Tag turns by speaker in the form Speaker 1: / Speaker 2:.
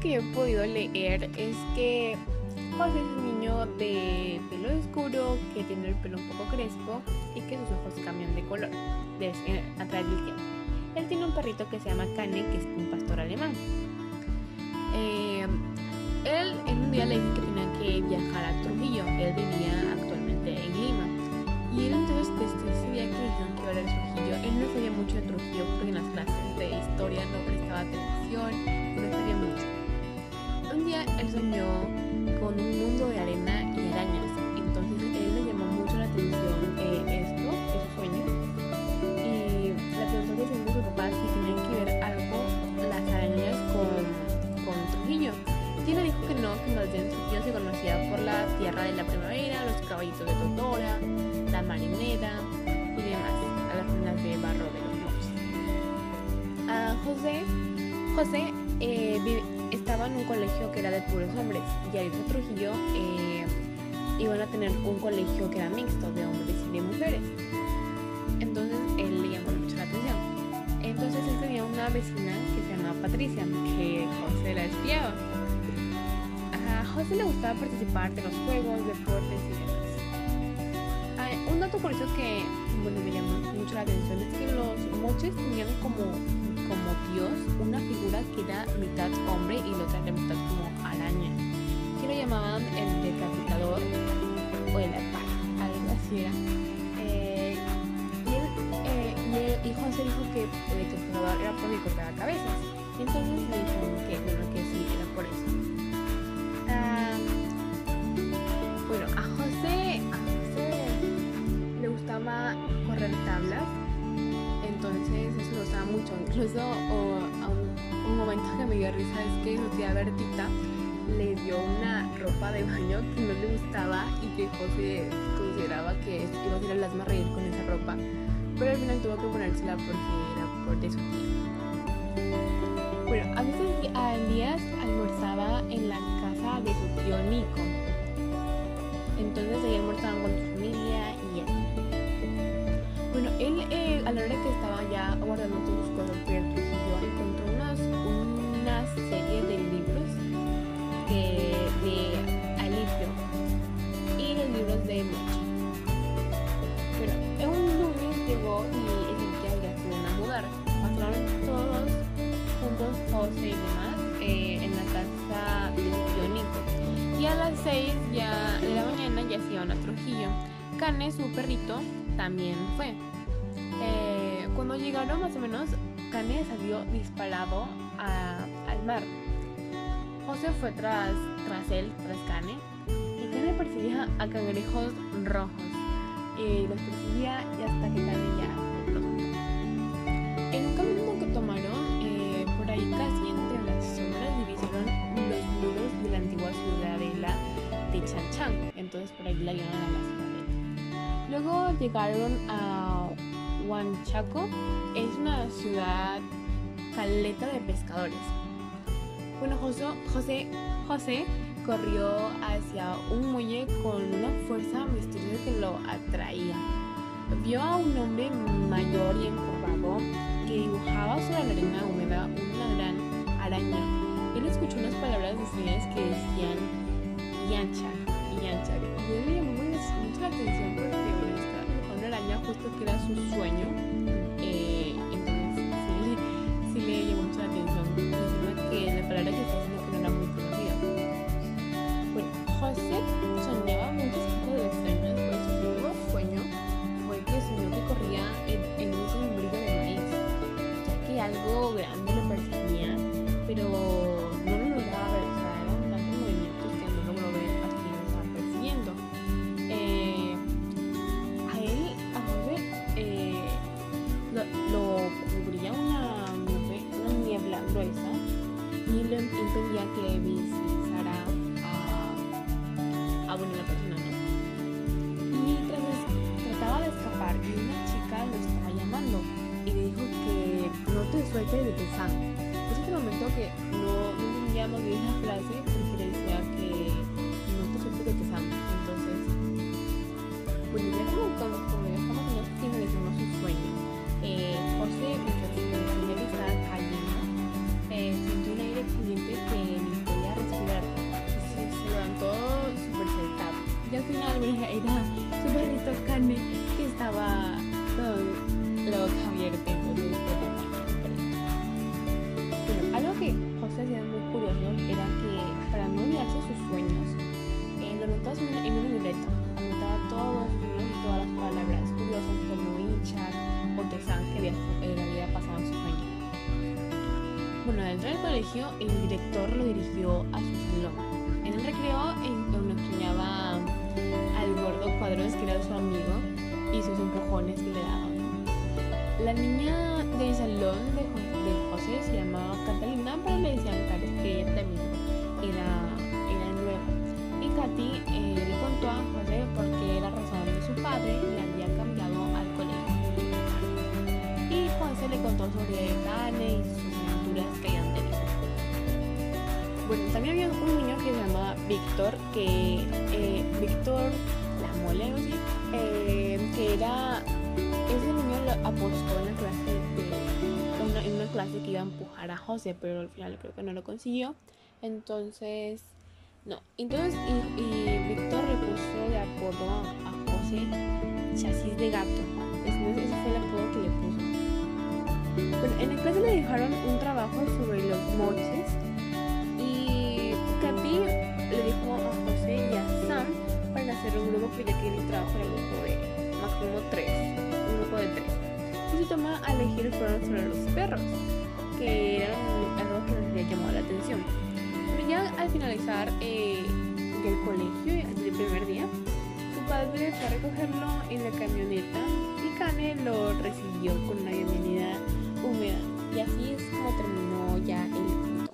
Speaker 1: que yo he podido leer es que José es un niño de pelo oscuro, que tiene el pelo un poco crespo y que sus ojos cambian de color de, a través del tiempo. Él tiene un perrito que se llama Cane, que es un pastor alemán. Eh, él en un día le dijo que tenía que viajar a Trujillo. Él vivía actualmente en Lima. Y él entonces desde ese día que dijeron que iba a Trujillo, él no sabía mucho de Trujillo porque en las clases de historia no prestaba atención, no sabía mucho. Día él soñó con un mundo de arena y arañas. Entonces él le llamó mucho la atención eh, esto, ese sueño. Y la preguntó que siempre su papá si tenían que ver algo las arañas con, con Trujillo. Y le dijo que no, que más bien Trujillo se conocía por la tierra de la primavera, los caballitos de Totora, la marinera y demás, a las ruinas de barro de los montes. Ah, José, José eh, vive- estaba en un colegio que era de puros hombres y al ir a Trujillo eh, iban a tener un colegio que era mixto de hombres y de mujeres. Entonces él le llamó mucho la atención. Entonces él tenía una vecina que se llamaba Patricia, que José la espiaba. A José le gustaba participar de los juegos, deportes y demás. Un dato curioso que bueno, me llamó mucho la atención es que los moches tenían como, como Dios una figura que era mitad hombre y la otra mitad como dio risa es que su tía Bertita le dio una ropa de baño que no le gustaba y que José consideraba que iba a hacer las reír con esa ropa, pero al final tuvo que ponérsela porque era por de su tía. Bueno, a veces a almorzaba en la casa de su tío Nico. Entonces ahí almorzaban con su familia y así. Bueno, él eh, a la hora que estaba 12 y demás eh, en la casa del tío Y a las 6 ya de la mañana ya se iban a Trujillo. Cane, su perrito, también fue. Eh, cuando llegaron más o menos, Cane salió disparado a, al mar. José fue tras, tras él, tras Cane, y Cane perseguía a cangrejos rojos. Y los perseguía y hasta que Cane ya En un camino que tomaron, de Chanchán. Entonces por ahí la llamaban a la ciudadela. Luego llegaron a Huanchaco, es una ciudad caleta de pescadores. Bueno, José, José, José corrió hacia un muelle con una fuerza misteriosa que lo atraía. Vio a un hombre mayor y encorvado que dibujaba sobre la arena húmeda una gran araña. Él escuchó unas palabras le impedía que visualizara a, a bueno, la persona, ¿no? Y trataba de escapar y una chica lo estaba llamando y le dijo que no te sueltes de Tezán. Es otro momento que no, no entendía muy bien la frase porque le decía que no te sueltes de Tezán. Entonces, bueno, ya como, Cane que estaba con la boca abierta. Algo que José hacía muy curioso era que para no olvidarse sus sueños, eh, lo anotaba en una libreta. Anotaba todos los libros y todas las palabras curiosas como hincha o tesan que había, había pasado en su sueño. Bueno, dentro del colegio, el director lo dirigió a su salón. En el recreo, en que era su amigo, y sus empujones que le daban. La niña del salón de, de se llamaba Catalina, pero le decían que ella también era, era nueva. Y Katy eh, le contó a José por qué la razón de su padre le había cambiado al colegio. Y José le contó sobre Cane y sus aventuras que habían tenido. Bueno, también había un niño que se llamaba Víctor, que eh, Víctor eh, que era, ese niño lo apostó en la clase de, una, en una clase que iba a empujar a José, pero al final creo que no lo consiguió. Entonces, no. Entonces, y, Víctor le puso de apodo a, a José chasis de gato. Entonces, ese fue el apodo que le puso. Bueno, en la clase le dejaron un trabajo sobre los moches un grupo ya que el trabajo era grupo de máximo tres, un grupo de tres. Y su toma a elegir fueron sobre los perros, que era algo que nos había llamado la atención. Pero ya al finalizar eh, el colegio, el primer día, su padre fue a recogerlo en la camioneta y Kane lo recibió con una bienvenida húmeda. Y así es como terminó